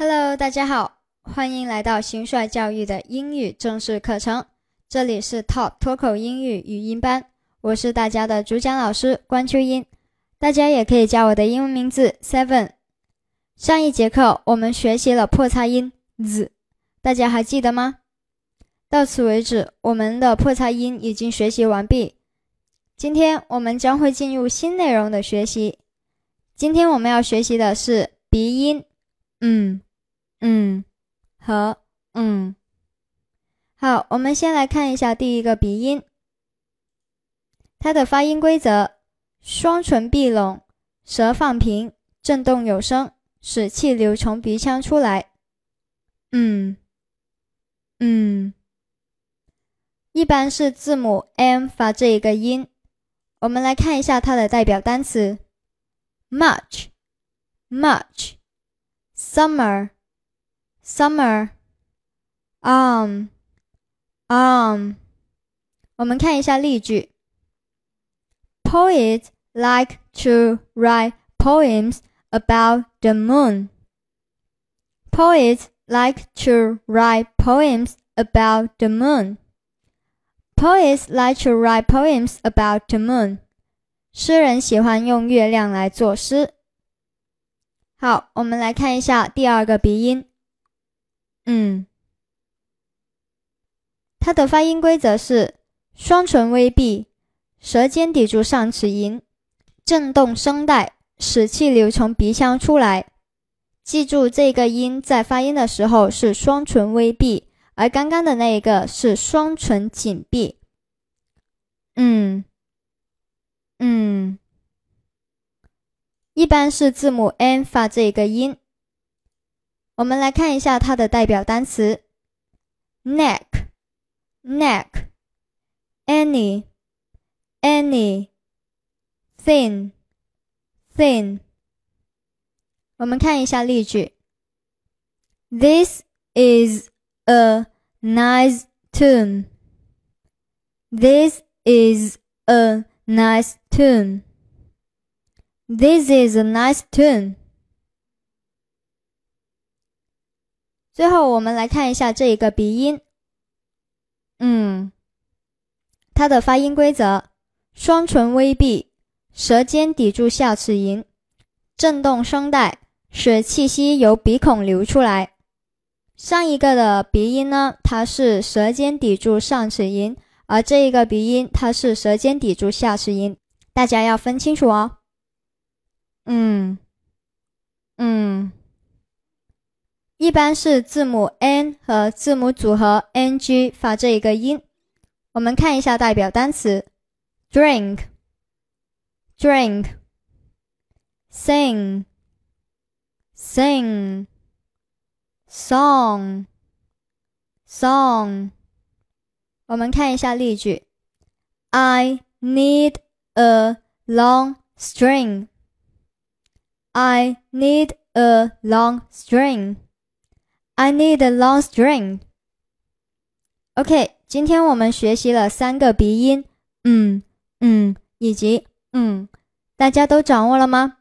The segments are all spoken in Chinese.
Hello，大家好，欢迎来到新帅教育的英语正式课程。这里是 Top 脱口英语语音班，我是大家的主讲老师关秋英，大家也可以叫我的英文名字 Seven。上一节课我们学习了破擦音 z，大家还记得吗？到此为止，我们的破擦音已经学习完毕。今天我们将会进入新内容的学习。今天我们要学习的是鼻音，嗯。嗯，和嗯，好，我们先来看一下第一个鼻音，它的发音规则：双唇闭拢，舌放平，震动有声，使气流从鼻腔出来。嗯，嗯，一般是字母 m 发这一个音。我们来看一下它的代表单词：much，much，summer。Summer, arm, arm。我们看一下例句：Poets like to write poems about the moon. Poets like to write poems about the moon. Poets like to write poems about the moon. 诗人喜欢用月亮来作诗。好，我们来看一下第二个鼻音。 嗯，它的发音规则是双唇微闭，舌尖抵住上齿龈，震动声带，使气流从鼻腔出来。记住这个音在发音的时候是双唇微闭，而刚刚的那一个是双唇紧闭。嗯嗯，一般是字母 n 发这个音。我们来看一下它的代表单词：neck，neck，any，any，thin，thin。我们看一下例句：This is a nice tune. This is a nice tune. This is a nice tune. 最后，我们来看一下这一个鼻音，嗯，它的发音规则：双唇微闭，舌尖抵住下齿龈，震动声带，使气息由鼻孔流出来。上一个的鼻音呢，它是舌尖抵住上齿龈，而这一个鼻音，它是舌尖抵住下齿龈，大家要分清楚哦。嗯，嗯。一般是字母 n 和字母组合 ng 发这一个音。我们看一下代表单词：drink, drink, sing, sing, song, song。我们看一下例句：I need a long string. I need a long string. I need a long string. OK，今天我们学习了三个鼻音，嗯嗯以及嗯，大家都掌握了吗？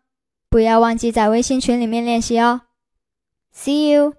不要忘记在微信群里面练习哦。See you.